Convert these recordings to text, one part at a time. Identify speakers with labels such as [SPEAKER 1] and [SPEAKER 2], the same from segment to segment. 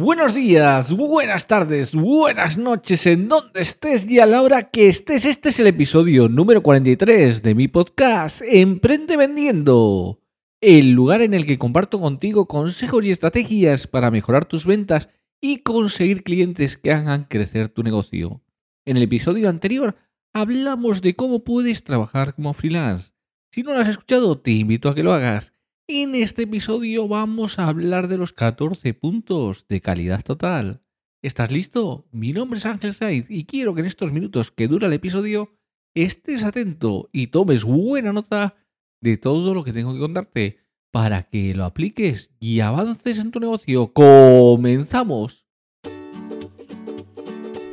[SPEAKER 1] Buenos días, buenas tardes, buenas noches, en donde estés y a la hora que estés. Este es el episodio número 43 de mi podcast Emprende Vendiendo, el lugar en el que comparto contigo consejos y estrategias para mejorar tus ventas y conseguir clientes que hagan crecer tu negocio. En el episodio anterior hablamos de cómo puedes trabajar como freelance. Si no lo has escuchado, te invito a que lo hagas. En este episodio vamos a hablar de los 14 puntos de calidad total. ¿Estás listo? Mi nombre es Ángel Saiz y quiero que en estos minutos que dura el episodio estés atento y tomes buena nota de todo lo que tengo que contarte para que lo apliques y avances en tu negocio. ¡Comenzamos!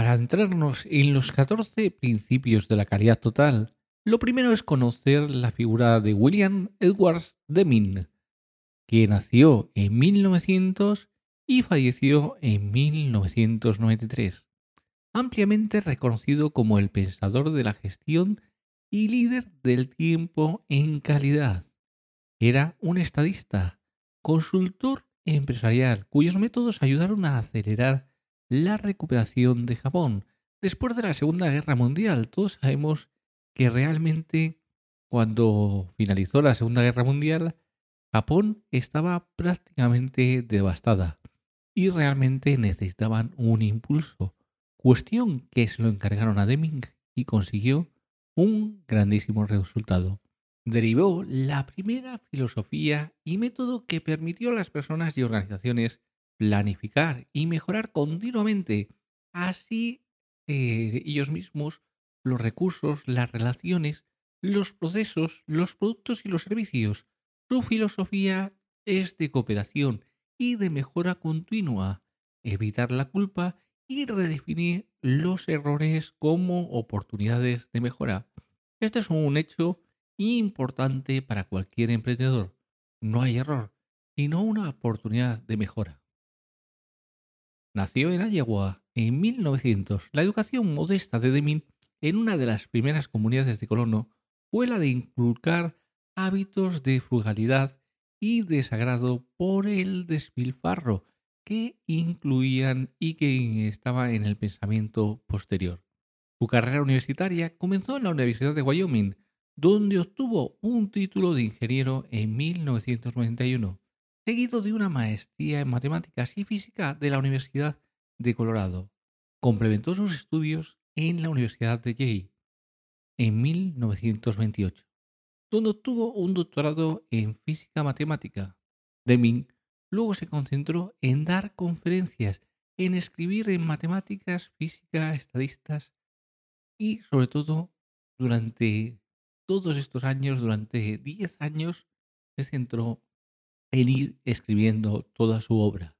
[SPEAKER 1] Para entrarnos en los 14 principios de la calidad total, lo primero es conocer la figura de William Edwards Deming, que nació en 1900 y falleció en 1993, ampliamente reconocido como el pensador de la gestión y líder del tiempo en calidad. Era un estadista, consultor empresarial, cuyos métodos ayudaron a acelerar la recuperación de Japón. Después de la Segunda Guerra Mundial, todos sabemos que realmente cuando finalizó la Segunda Guerra Mundial, Japón estaba prácticamente devastada y realmente necesitaban un impulso. Cuestión que se lo encargaron a Deming y consiguió un grandísimo resultado. Derivó la primera filosofía y método que permitió a las personas y organizaciones planificar y mejorar continuamente. Así eh, ellos mismos, los recursos, las relaciones, los procesos, los productos y los servicios. Su filosofía es de cooperación y de mejora continua, evitar la culpa y redefinir los errores como oportunidades de mejora. Este es un hecho importante para cualquier emprendedor. No hay error, sino una oportunidad de mejora. Nació en Iowa en 1900. La educación modesta de Deming en una de las primeras comunidades de colono fue la de inculcar hábitos de frugalidad y desagrado por el despilfarro que incluían y que estaba en el pensamiento posterior. Su carrera universitaria comenzó en la Universidad de Wyoming, donde obtuvo un título de ingeniero en 1991 seguido de una maestría en matemáticas y física de la Universidad de Colorado. Complementó sus estudios en la Universidad de Yale en 1928, donde obtuvo un doctorado en física matemática. Deming luego se concentró en dar conferencias, en escribir en matemáticas, física, estadistas y sobre todo durante todos estos años, durante 10 años, se centró en ir escribiendo toda su obra.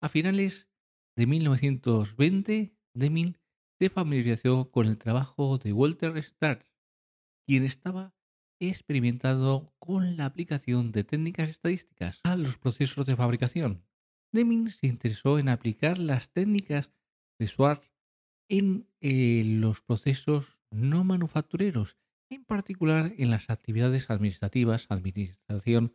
[SPEAKER 1] A finales de 1920, Deming se familiarizó con el trabajo de Walter Stark, quien estaba experimentado con la aplicación de técnicas estadísticas a los procesos de fabricación. Deming se interesó en aplicar las técnicas de Schwartz en eh, los procesos no manufactureros, en particular en las actividades administrativas, administración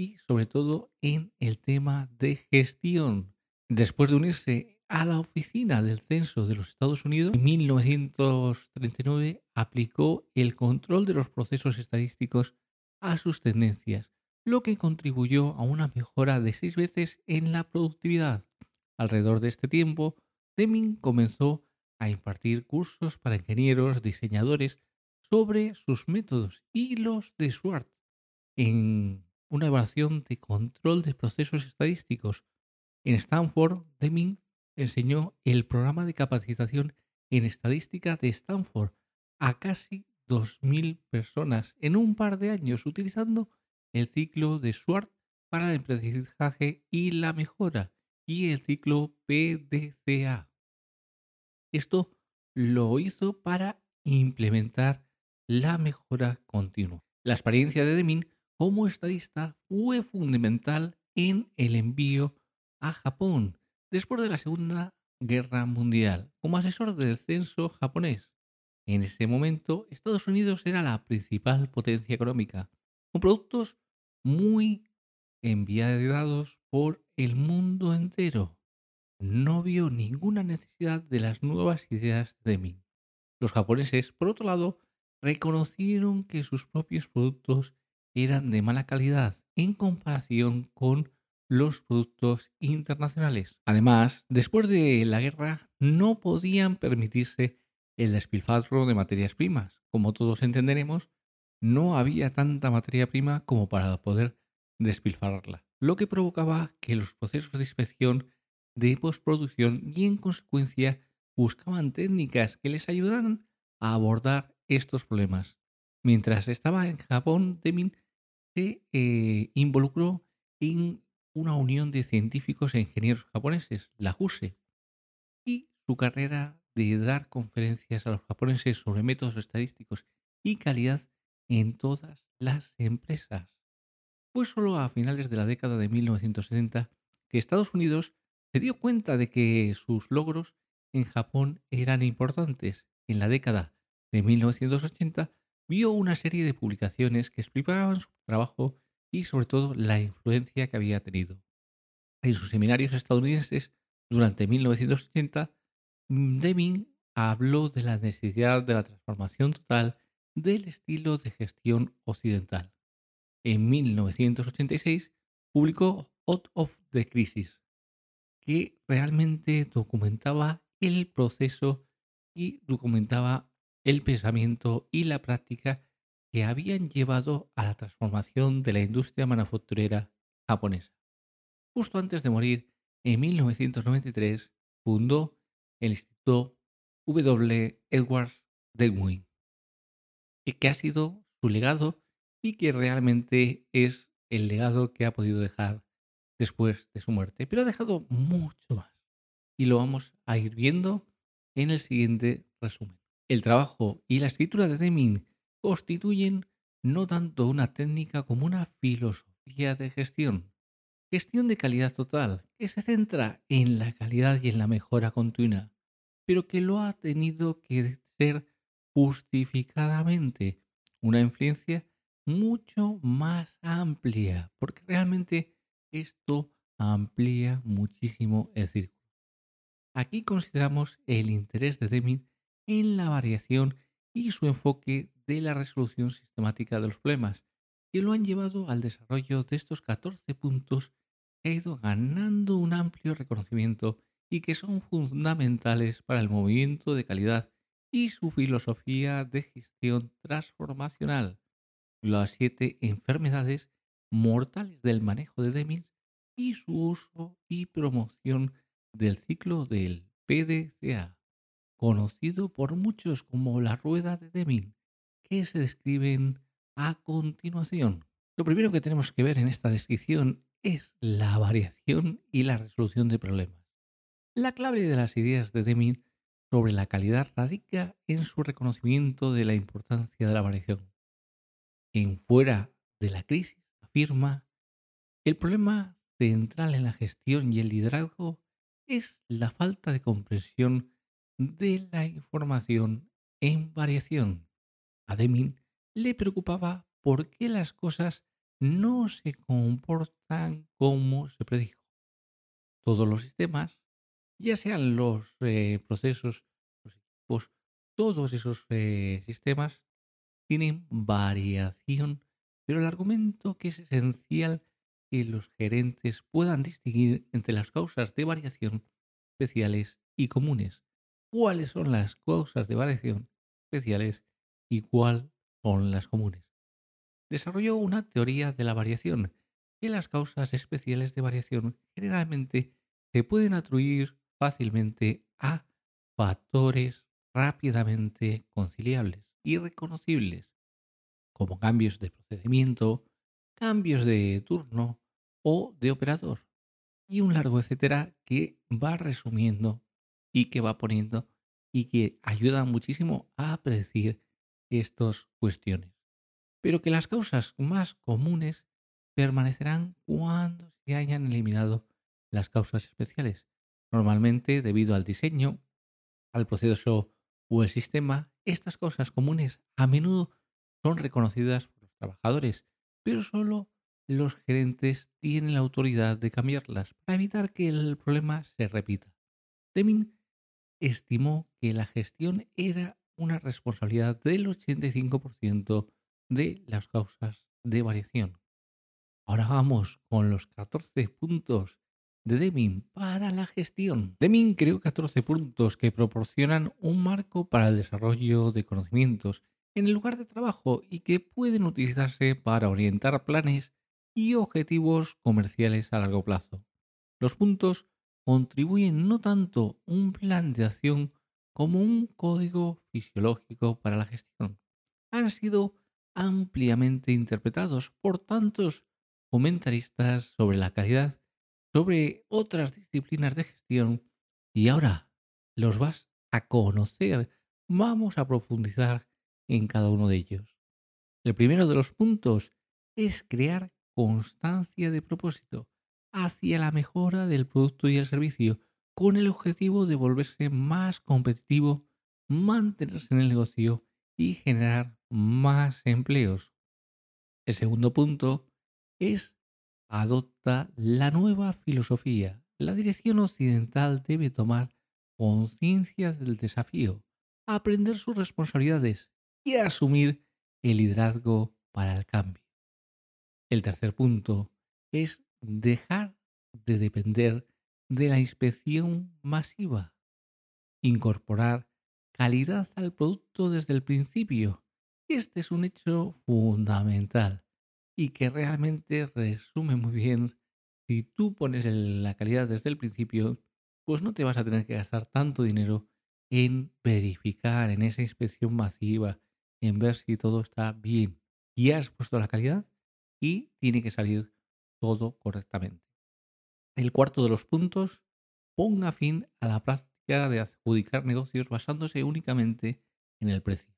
[SPEAKER 1] y sobre todo en el tema de gestión. Después de unirse a la oficina del censo de los Estados Unidos, en 1939 aplicó el control de los procesos estadísticos a sus tendencias, lo que contribuyó a una mejora de seis veces en la productividad. Alrededor de este tiempo, Deming comenzó a impartir cursos para ingenieros, diseñadores, sobre sus métodos y los de Schwartz en una evaluación de control de procesos estadísticos. En Stanford, Deming enseñó el programa de capacitación en estadística de Stanford a casi 2.000 personas en un par de años utilizando el ciclo de Schwartz para el aprendizaje y la mejora y el ciclo PDCA. Esto lo hizo para implementar la mejora continua. La experiencia de Deming como estadista fue fundamental en el envío a Japón después de la Segunda Guerra Mundial como asesor del censo japonés. En ese momento, Estados Unidos era la principal potencia económica, con productos muy enviados por el mundo entero. No vio ninguna necesidad de las nuevas ideas de Deming. Los japoneses, por otro lado, reconocieron que sus propios productos eran de mala calidad en comparación con los productos internacionales. Además, después de la guerra no podían permitirse el despilfarro de materias primas. Como todos entenderemos, no había tanta materia prima como para poder despilfarrarla, lo que provocaba que los procesos de inspección de postproducción y en consecuencia buscaban técnicas que les ayudaran a abordar estos problemas. Mientras estaba en Japón, Deming se eh, involucró en una unión de científicos e ingenieros japoneses, la JUSE, y su carrera de dar conferencias a los japoneses sobre métodos estadísticos y calidad en todas las empresas. Fue solo a finales de la década de 1970 que Estados Unidos se dio cuenta de que sus logros en Japón eran importantes. En la década de 1980 vio una serie de publicaciones que explicaban su trabajo y sobre todo la influencia que había tenido. En sus seminarios estadounidenses durante 1980, Deming habló de la necesidad de la transformación total del estilo de gestión occidental. En 1986 publicó Out of the Crisis, que realmente documentaba el proceso y documentaba el pensamiento y la práctica que habían llevado a la transformación de la industria manufacturera japonesa. Justo antes de morir, en 1993, fundó el Instituto W. Edwards Deming, que ha sido su legado y que realmente es el legado que ha podido dejar después de su muerte. Pero ha dejado mucho más. Y lo vamos a ir viendo en el siguiente resumen. El trabajo y la escritura de Deming constituyen no tanto una técnica como una filosofía de gestión. Gestión de calidad total, que se centra en la calidad y en la mejora continua, pero que lo ha tenido que ser justificadamente una influencia mucho más amplia, porque realmente esto amplía muchísimo el círculo. Aquí consideramos el interés de Deming en la variación y su enfoque de la resolución sistemática de los problemas, que lo han llevado al desarrollo de estos 14 puntos que ha ido ganando un amplio reconocimiento y que son fundamentales para el movimiento de calidad y su filosofía de gestión transformacional. Las siete enfermedades mortales del manejo de Deming y su uso y promoción del ciclo del PDCA conocido por muchos como la rueda de Deming, que se describen a continuación. Lo primero que tenemos que ver en esta descripción es la variación y la resolución de problemas. La clave de las ideas de Deming sobre la calidad radica en su reconocimiento de la importancia de la variación. En fuera de la crisis, afirma, el problema central en la gestión y el liderazgo es la falta de comprensión de la información en variación. A Deming le preocupaba por qué las cosas no se comportan como se predijo. Todos los sistemas, ya sean los eh, procesos, los equipos, todos esos eh, sistemas tienen variación, pero el argumento que es esencial que los gerentes puedan distinguir entre las causas de variación especiales y comunes. ¿Cuáles son las causas de variación especiales y cuáles son las comunes? Desarrolló una teoría de la variación, que las causas especiales de variación generalmente se pueden atribuir fácilmente a factores rápidamente conciliables y reconocibles, como cambios de procedimiento, cambios de turno o de operador, y un largo etcétera que va resumiendo y que va poniendo y que ayuda muchísimo a predecir estas cuestiones. Pero que las causas más comunes permanecerán cuando se hayan eliminado las causas especiales. Normalmente, debido al diseño, al proceso o el sistema, estas causas comunes a menudo son reconocidas por los trabajadores, pero solo los gerentes tienen la autoridad de cambiarlas para evitar que el problema se repita. Deming estimó que la gestión era una responsabilidad del 85% de las causas de variación. Ahora vamos con los 14 puntos de Deming para la gestión. Deming creó 14 puntos que proporcionan un marco para el desarrollo de conocimientos en el lugar de trabajo y que pueden utilizarse para orientar planes y objetivos comerciales a largo plazo. Los puntos contribuyen no tanto un plan de acción como un código fisiológico para la gestión. Han sido ampliamente interpretados por tantos comentaristas sobre la calidad, sobre otras disciplinas de gestión y ahora los vas a conocer. Vamos a profundizar en cada uno de ellos. El primero de los puntos es crear constancia de propósito hacia la mejora del producto y el servicio con el objetivo de volverse más competitivo, mantenerse en el negocio y generar más empleos. El segundo punto es adopta la nueva filosofía. La dirección occidental debe tomar conciencia del desafío, aprender sus responsabilidades y asumir el liderazgo para el cambio. El tercer punto es dejar de depender de la inspección masiva, incorporar calidad al producto desde el principio. Este es un hecho fundamental y que realmente resume muy bien. Si tú pones la calidad desde el principio, pues no te vas a tener que gastar tanto dinero en verificar, en esa inspección masiva, en ver si todo está bien. Y has puesto la calidad y tiene que salir todo correctamente. El cuarto de los puntos, ponga fin a la práctica de adjudicar negocios basándose únicamente en el precio.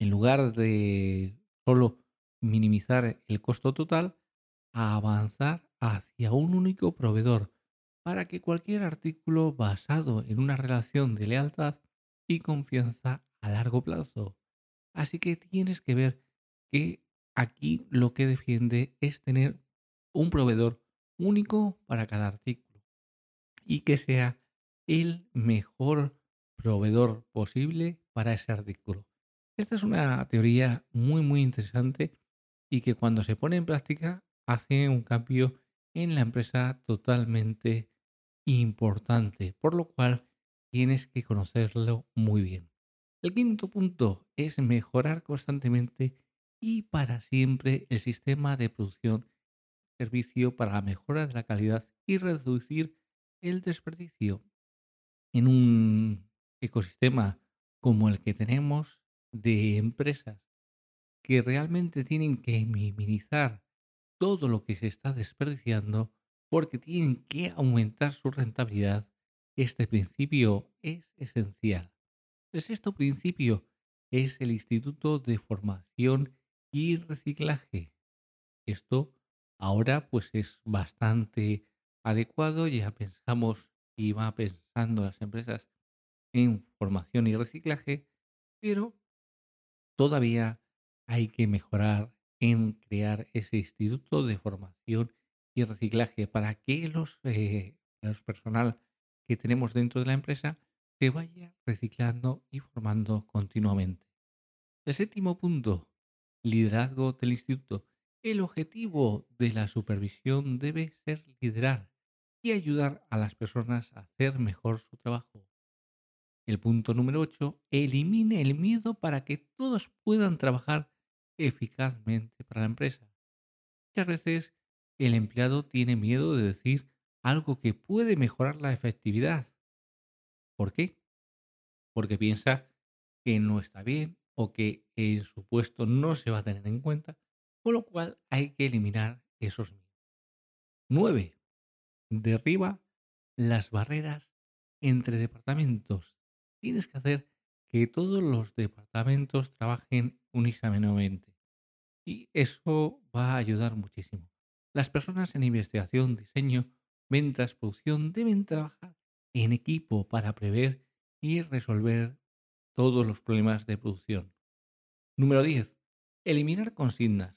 [SPEAKER 1] En lugar de solo minimizar el costo total, a avanzar hacia un único proveedor para que cualquier artículo basado en una relación de lealtad y confianza a largo plazo Así que tienes que ver que aquí lo que defiende es tener un proveedor único para cada artículo y que sea el mejor proveedor posible para ese artículo. Esta es una teoría muy muy interesante y que cuando se pone en práctica hace un cambio en la empresa totalmente importante, por lo cual tienes que conocerlo muy bien. El quinto punto es mejorar constantemente y para siempre el sistema de producción servicio para mejorar la calidad y reducir el desperdicio. En un ecosistema como el que tenemos de empresas que realmente tienen que minimizar todo lo que se está desperdiciando porque tienen que aumentar su rentabilidad, este principio es esencial. El sexto principio es el Instituto de Formación y Reciclaje. Esto ahora pues es bastante adecuado, ya pensamos y va pensando las empresas en formación y reciclaje, pero todavía hay que mejorar en crear ese instituto de formación y reciclaje para que los, eh, los personal que tenemos dentro de la empresa se vaya reciclando y formando continuamente. El séptimo punto, liderazgo del instituto. El objetivo de la supervisión debe ser liderar y ayudar a las personas a hacer mejor su trabajo. El punto número 8, elimine el miedo para que todos puedan trabajar eficazmente para la empresa. Muchas veces el empleado tiene miedo de decir algo que puede mejorar la efectividad. ¿Por qué? Porque piensa que no está bien o que en su puesto no se va a tener en cuenta, con lo cual hay que eliminar esos miedos. 9. Derriba las barreras entre departamentos tienes que hacer que todos los departamentos trabajen unísonamente. Y eso va a ayudar muchísimo. Las personas en investigación, diseño, ventas, producción deben trabajar en equipo para prever y resolver todos los problemas de producción. Número 10. Eliminar consignas.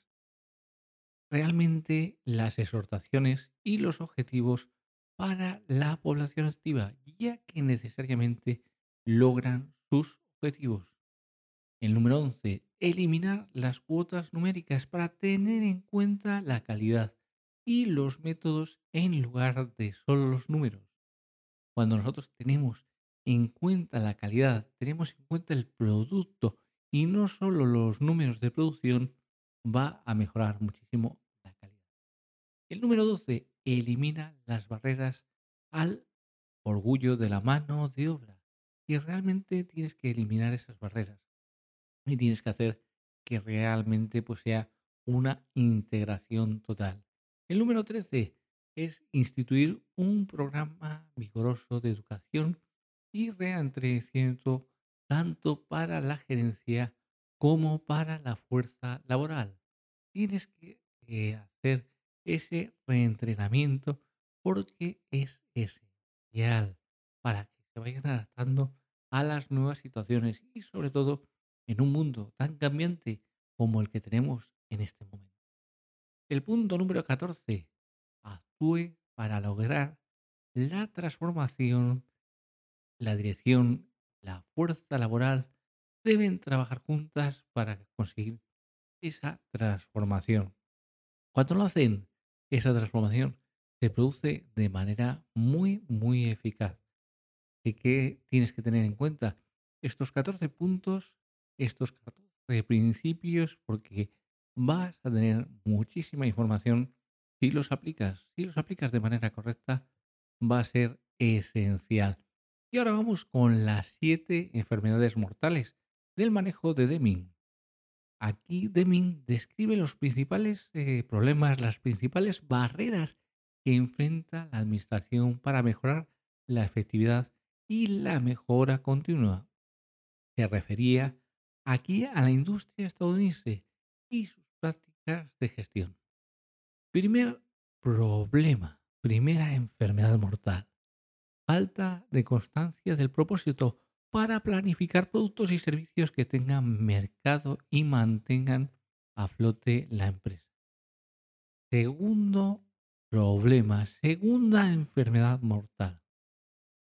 [SPEAKER 1] Realmente las exhortaciones y los objetivos para la población activa, ya que necesariamente logran sus objetivos. El número 11. Eliminar las cuotas numéricas para tener en cuenta la calidad y los métodos en lugar de solo los números. Cuando nosotros tenemos en cuenta la calidad, tenemos en cuenta el producto y no solo los números de producción, va a mejorar muchísimo. El número 12. Elimina las barreras al orgullo de la mano de obra. Y realmente tienes que eliminar esas barreras. Y tienes que hacer que realmente pues, sea una integración total. El número 13 es instituir un programa vigoroso de educación y reentrenamiento tanto para la gerencia como para la fuerza laboral. Tienes que eh, hacer ese reentrenamiento porque es esencial para que se vayan adaptando a las nuevas situaciones y sobre todo en un mundo tan cambiante como el que tenemos en este momento. El punto número 14. Actúe para lograr la transformación, la dirección, la fuerza laboral deben trabajar juntas para conseguir esa transformación. Cuando lo hacen, esa transformación se produce de manera muy, muy eficaz. Así que tienes que tener en cuenta estos 14 puntos, estos 14 principios, porque vas a tener muchísima información si los aplicas. Si los aplicas de manera correcta, va a ser esencial. Y ahora vamos con las siete enfermedades mortales del manejo de Deming. Aquí Deming describe los principales eh, problemas, las principales barreras que enfrenta la administración para mejorar la efectividad y la mejora continua. Se refería aquí a la industria estadounidense y sus prácticas de gestión. Primer problema, primera enfermedad mortal. Falta de constancia del propósito para planificar productos y servicios que tengan mercado y mantengan a flote la empresa. Segundo problema, segunda enfermedad mortal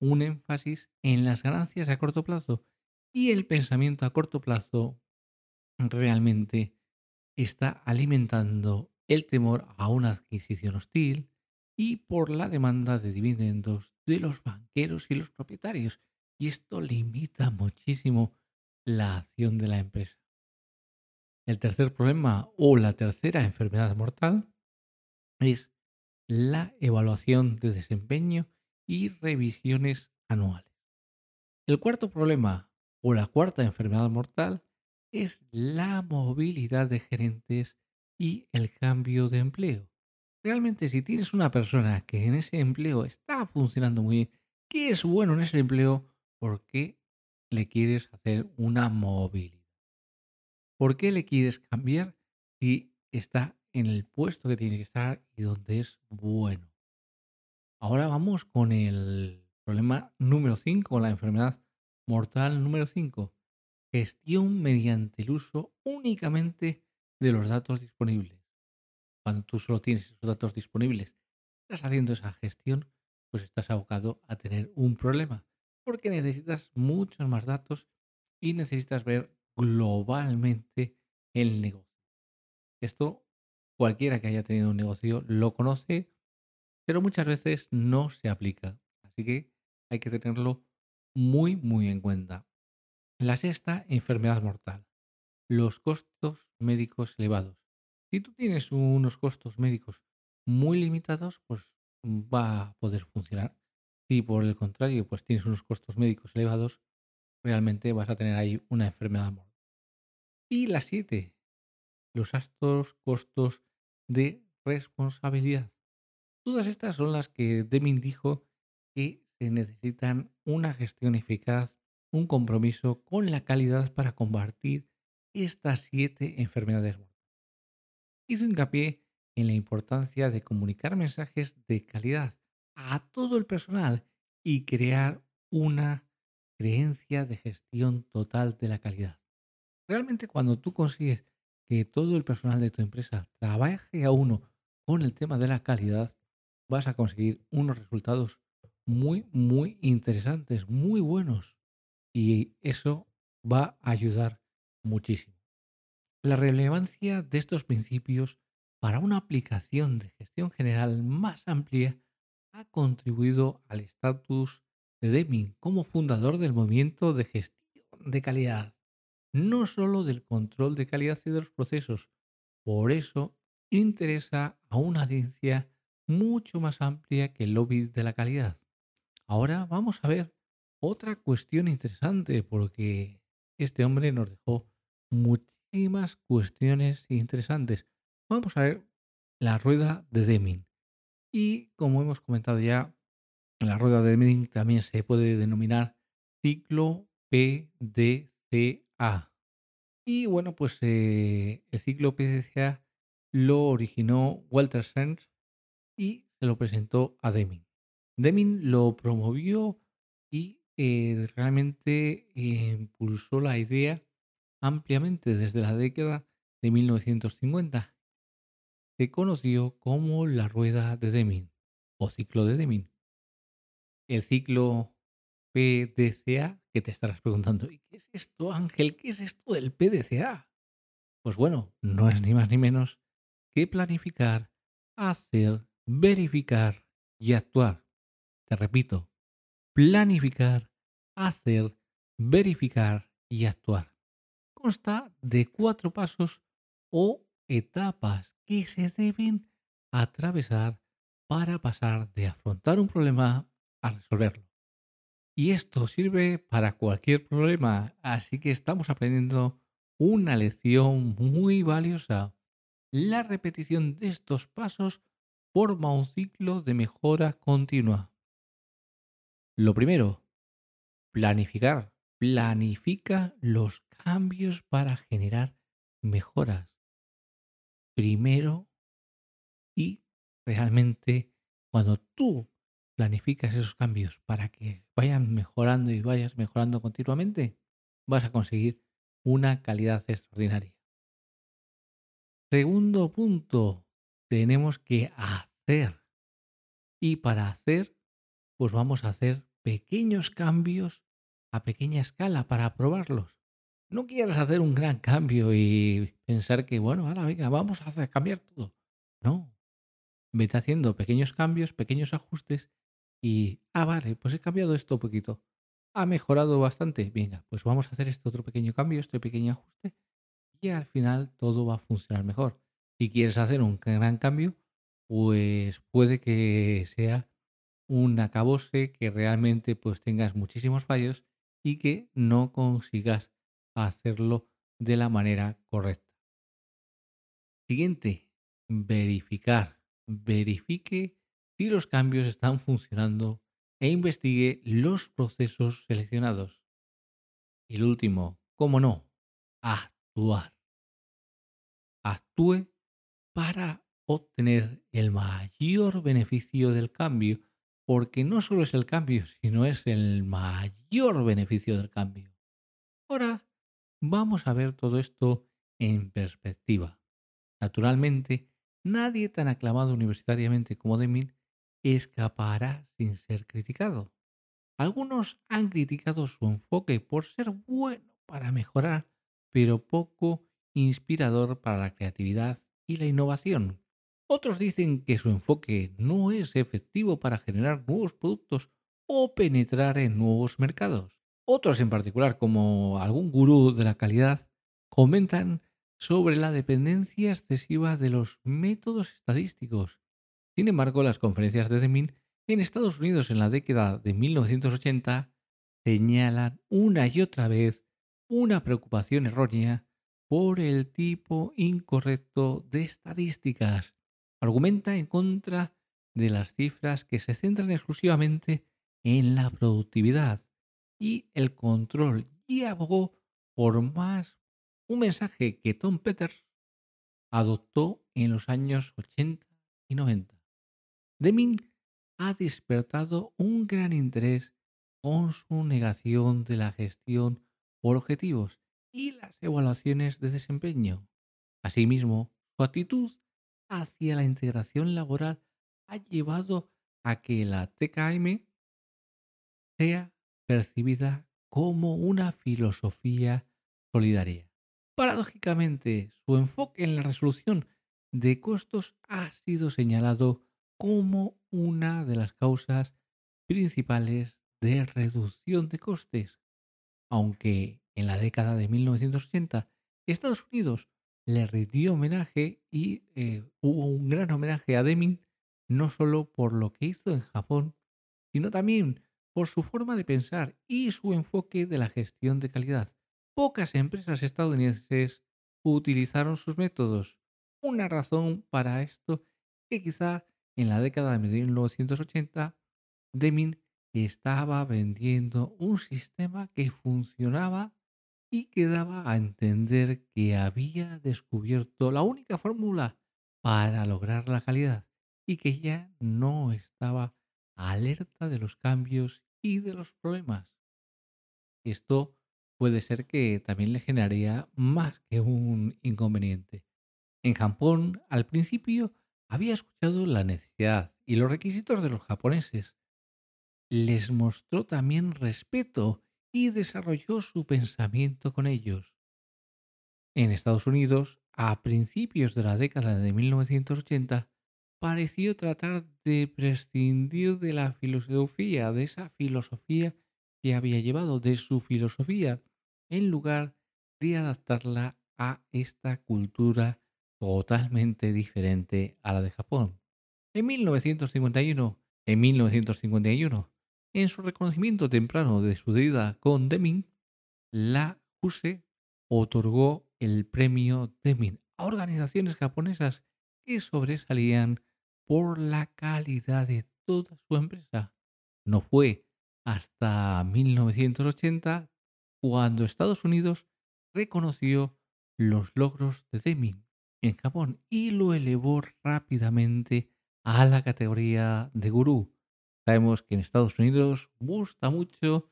[SPEAKER 1] un énfasis en las ganancias a corto plazo y el pensamiento a corto plazo realmente está alimentando el temor a una adquisición hostil y por la demanda de dividendos de los banqueros y los propietarios. Y esto limita muchísimo la acción de la empresa. El tercer problema o la tercera enfermedad mortal es la evaluación de desempeño y revisiones anuales. El cuarto problema o la cuarta enfermedad mortal es la movilidad de gerentes y el cambio de empleo. Realmente si tienes una persona que en ese empleo está funcionando muy bien, que es bueno en ese empleo, ¿por qué le quieres hacer una movilidad? ¿Por qué le quieres cambiar si está en el puesto que tiene que estar y donde es bueno? Ahora vamos con el problema número 5, la enfermedad mortal número 5. Gestión mediante el uso únicamente de los datos disponibles. Cuando tú solo tienes esos datos disponibles, estás haciendo esa gestión, pues estás abocado a tener un problema, porque necesitas muchos más datos y necesitas ver globalmente el negocio. Esto cualquiera que haya tenido un negocio lo conoce, pero muchas veces no se aplica. Así que hay que tenerlo muy, muy en cuenta. La sexta, enfermedad mortal. Los costos médicos elevados. Si tú tienes unos costos médicos muy limitados, pues va a poder funcionar. Si por el contrario, pues tienes unos costos médicos elevados, realmente vas a tener ahí una enfermedad mortal. Y la siete, los altos costos de responsabilidad. Todas estas son las que Deming dijo que se necesitan una gestión eficaz, un compromiso con la calidad para combatir estas siete enfermedades mortales. Hizo hincapié en la importancia de comunicar mensajes de calidad a todo el personal y crear una creencia de gestión total de la calidad. Realmente cuando tú consigues que todo el personal de tu empresa trabaje a uno con el tema de la calidad, vas a conseguir unos resultados muy, muy interesantes, muy buenos. Y eso va a ayudar muchísimo. La relevancia de estos principios para una aplicación de gestión general más amplia ha contribuido al estatus de Deming como fundador del movimiento de gestión de calidad no solo del control de calidad y de los procesos. Por eso interesa a una audiencia mucho más amplia que el lobby de la calidad. Ahora vamos a ver otra cuestión interesante porque este hombre nos dejó muchísimas cuestiones interesantes. Vamos a ver la rueda de Deming. Y como hemos comentado ya, la rueda de Deming también se puede denominar ciclo PDCA y bueno, pues eh, el ciclo PDCA lo originó Walter Sands y se lo presentó a Deming. Deming lo promovió y eh, realmente eh, impulsó la idea ampliamente desde la década de 1950. Se conoció como la rueda de Deming o ciclo de Deming. El ciclo PDCA, que te estarás preguntando, ¿y qué es esto, Ángel? ¿Qué es esto del PDCA? Pues bueno, no es ni más ni menos que planificar, hacer, verificar y actuar. Te repito, planificar, hacer, verificar y actuar. Consta de cuatro pasos o etapas que se deben atravesar para pasar de afrontar un problema a resolverlo. Y esto sirve para cualquier problema, así que estamos aprendiendo una lección muy valiosa. La repetición de estos pasos forma un ciclo de mejora continua. Lo primero, planificar. Planifica los cambios para generar mejoras. Primero y realmente cuando tú planificas esos cambios para que vayan mejorando y vayas mejorando continuamente, vas a conseguir una calidad extraordinaria. Segundo punto, tenemos que hacer. Y para hacer, pues vamos a hacer pequeños cambios a pequeña escala para probarlos. No quieras hacer un gran cambio y pensar que, bueno, ahora venga, vamos a hacer, cambiar todo. No. Vete haciendo pequeños cambios, pequeños ajustes y, ah, vale, pues he cambiado esto un poquito. Ha mejorado bastante. Venga, pues vamos a hacer este otro pequeño cambio, este pequeño ajuste y al final todo va a funcionar mejor. Si quieres hacer un gran cambio, pues puede que sea un acabose que realmente pues tengas muchísimos fallos y que no consigas hacerlo de la manera correcta. Siguiente, verificar. Verifique si los cambios están funcionando e investigue los procesos seleccionados. Y el último, ¿cómo no? Actuar. Actúe para obtener el mayor beneficio del cambio porque no solo es el cambio, sino es el mayor beneficio del cambio. Ahora vamos a ver todo esto en perspectiva. Naturalmente, nadie tan aclamado universitariamente como Deming escapará sin ser criticado. Algunos han criticado su enfoque por ser bueno para mejorar, pero poco inspirador para la creatividad y la innovación. Otros dicen que su enfoque no es efectivo para generar nuevos productos o penetrar en nuevos mercados. Otros en particular, como algún gurú de la calidad, comentan sobre la dependencia excesiva de los métodos estadísticos. Sin embargo, las conferencias de Deming en Estados Unidos en la década de 1980 señalan una y otra vez una preocupación errónea por el tipo incorrecto de estadísticas. Argumenta en contra de las cifras que se centran exclusivamente en la productividad y el control y abogó por más un mensaje que Tom Peters adoptó en los años 80 y 90. Deming ha despertado un gran interés con su negación de la gestión por objetivos y las evaluaciones de desempeño. Asimismo, su actitud hacia la integración laboral ha llevado a que la TKM sea percibida como una filosofía solidaria. Paradójicamente, su enfoque en la resolución de costos ha sido señalado como una de las causas principales de reducción de costes, aunque en la década de 1980 Estados Unidos le rindió homenaje y eh, hubo un gran homenaje a Deming, no solo por lo que hizo en Japón, sino también por su forma de pensar y su enfoque de la gestión de calidad. Pocas empresas estadounidenses utilizaron sus métodos. Una razón para esto que quizá en la década de 1980 Deming estaba vendiendo un sistema que funcionaba y que daba a entender que había descubierto la única fórmula para lograr la calidad y que ya no estaba alerta de los cambios y de los problemas. Esto puede ser que también le generaría más que un inconveniente. En Japón, al principio, había escuchado la necesidad y los requisitos de los japoneses. Les mostró también respeto y desarrolló su pensamiento con ellos. En Estados Unidos, a principios de la década de 1980, pareció tratar de prescindir de la filosofía, de esa filosofía que había llevado, de su filosofía, en lugar de adaptarla a esta cultura totalmente diferente a la de Japón. En 1951, en 1951, en su reconocimiento temprano de su deuda con Deming, la JUSE otorgó el premio Deming a organizaciones japonesas que sobresalían por la calidad de toda su empresa. No fue hasta 1980 cuando Estados Unidos reconoció los logros de Deming en Japón y lo elevó rápidamente a la categoría de gurú. Sabemos que en Estados Unidos gusta mucho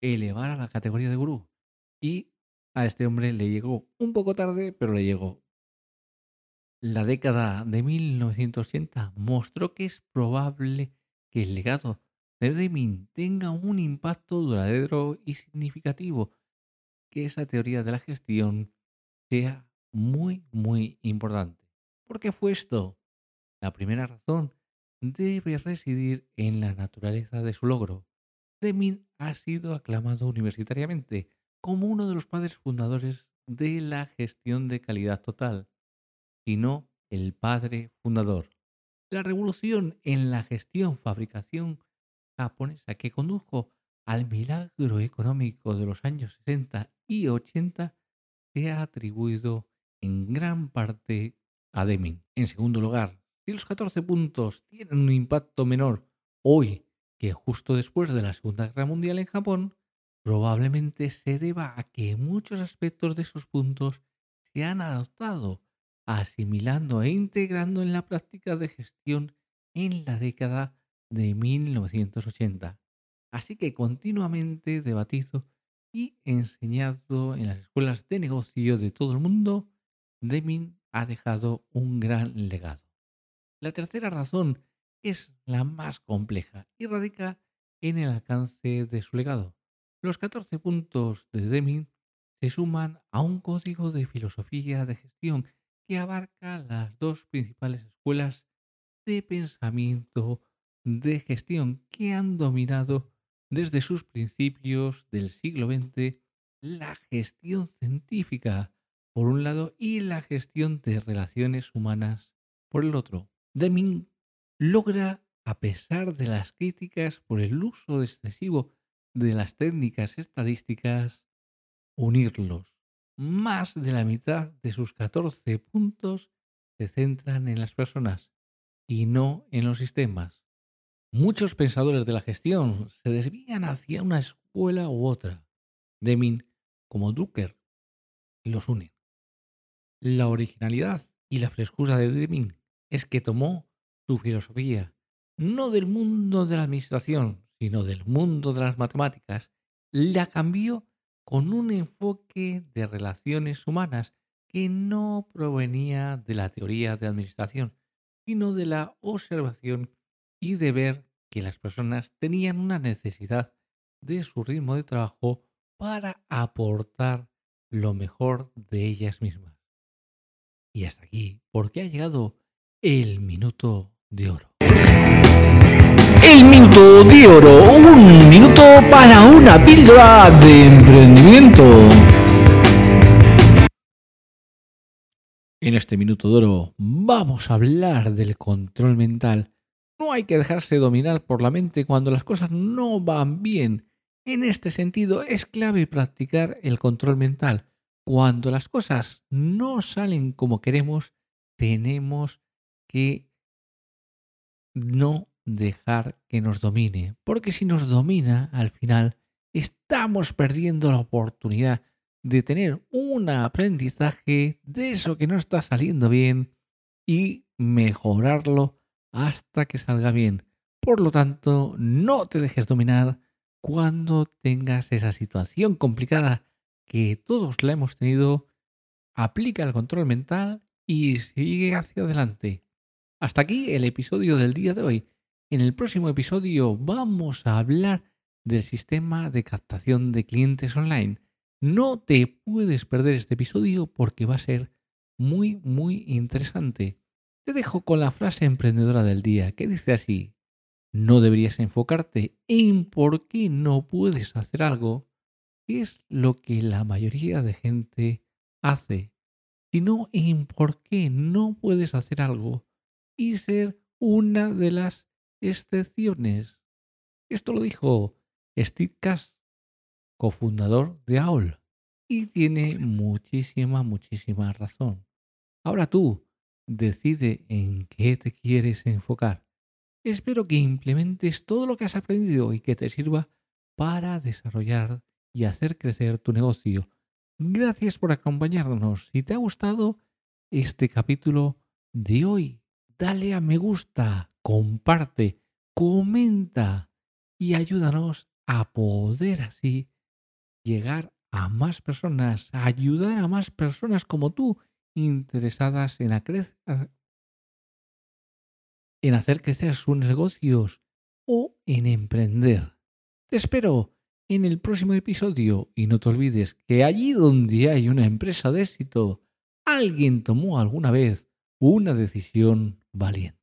[SPEAKER 1] elevar a la categoría de gurú. Y a este hombre le llegó un poco tarde, pero le llegó. La década de 1980 mostró que es probable que el legado de Deming tenga un impacto duradero y significativo, que esa teoría de la gestión sea muy, muy importante. ¿Por qué fue esto? La primera razón debe residir en la naturaleza de su logro. Deming ha sido aclamado universitariamente como uno de los padres fundadores de la gestión de calidad total, sino el padre fundador. La revolución en la gestión fabricación japonesa que condujo al milagro económico de los años 60 y 80 se ha atribuido en gran parte a Deming. En segundo lugar, si los 14 puntos tienen un impacto menor hoy que justo después de la Segunda Guerra Mundial en Japón, probablemente se deba a que muchos aspectos de esos puntos se han adoptado, asimilando e integrando en la práctica de gestión en la década de 1980. Así que continuamente debatido y enseñado en las escuelas de negocio de todo el mundo, Deming ha dejado un gran legado. La tercera razón es la más compleja y radica en el alcance de su legado. Los 14 puntos de Deming se suman a un código de filosofía de gestión que abarca las dos principales escuelas de pensamiento de gestión que han dominado desde sus principios del siglo XX la gestión científica por un lado y la gestión de relaciones humanas por el otro. Deming logra, a pesar de las críticas por el uso excesivo de las técnicas estadísticas, unirlos. Más de la mitad de sus 14 puntos se centran en las personas y no en los sistemas. Muchos pensadores de la gestión se desvían hacia una escuela u otra. Deming, como Drucker, los unen. La originalidad y la frescura de Deming es que tomó su filosofía, no del mundo de la administración, sino del mundo de las matemáticas, la cambió con un enfoque de relaciones humanas que no provenía de la teoría de administración, sino de la observación y de ver que las personas tenían una necesidad de su ritmo de trabajo para aportar lo mejor de ellas mismas. Y hasta aquí, porque ha llegado el minuto de oro. El minuto de oro, un minuto para una píldora de emprendimiento. En este minuto de oro vamos a hablar del control mental. No hay que dejarse dominar por la mente cuando las cosas no van bien. En este sentido es clave practicar el control mental. Cuando las cosas no salen como queremos, tenemos que no dejar que nos domine, porque si nos domina, al final estamos perdiendo la oportunidad de tener un aprendizaje de eso que no está saliendo bien y mejorarlo hasta que salga bien. Por lo tanto, no te dejes dominar cuando tengas esa situación complicada que todos la hemos tenido. Aplica el control mental y sigue hacia adelante. Hasta aquí el episodio del día de hoy. En el próximo episodio vamos a hablar del sistema de captación de clientes online. No te puedes perder este episodio porque va a ser muy, muy interesante. Te dejo con la frase emprendedora del día que dice así, no deberías enfocarte en por qué no puedes hacer algo, que es lo que la mayoría de gente hace, sino en por qué no puedes hacer algo y ser una de las excepciones. Esto lo dijo Steve Cass, cofundador de AOL, y tiene muchísima, muchísima razón. Ahora tú, decide en qué te quieres enfocar. Espero que implementes todo lo que has aprendido y que te sirva para desarrollar y hacer crecer tu negocio. Gracias por acompañarnos. Si te ha gustado este capítulo de hoy, dale a me gusta, comparte, comenta y ayúdanos a poder así llegar a más personas, a ayudar a más personas como tú interesadas en, en hacer crecer sus negocios o en emprender. Te espero en el próximo episodio y no te olvides que allí donde hay una empresa de éxito, alguien tomó alguna vez una decisión valiente.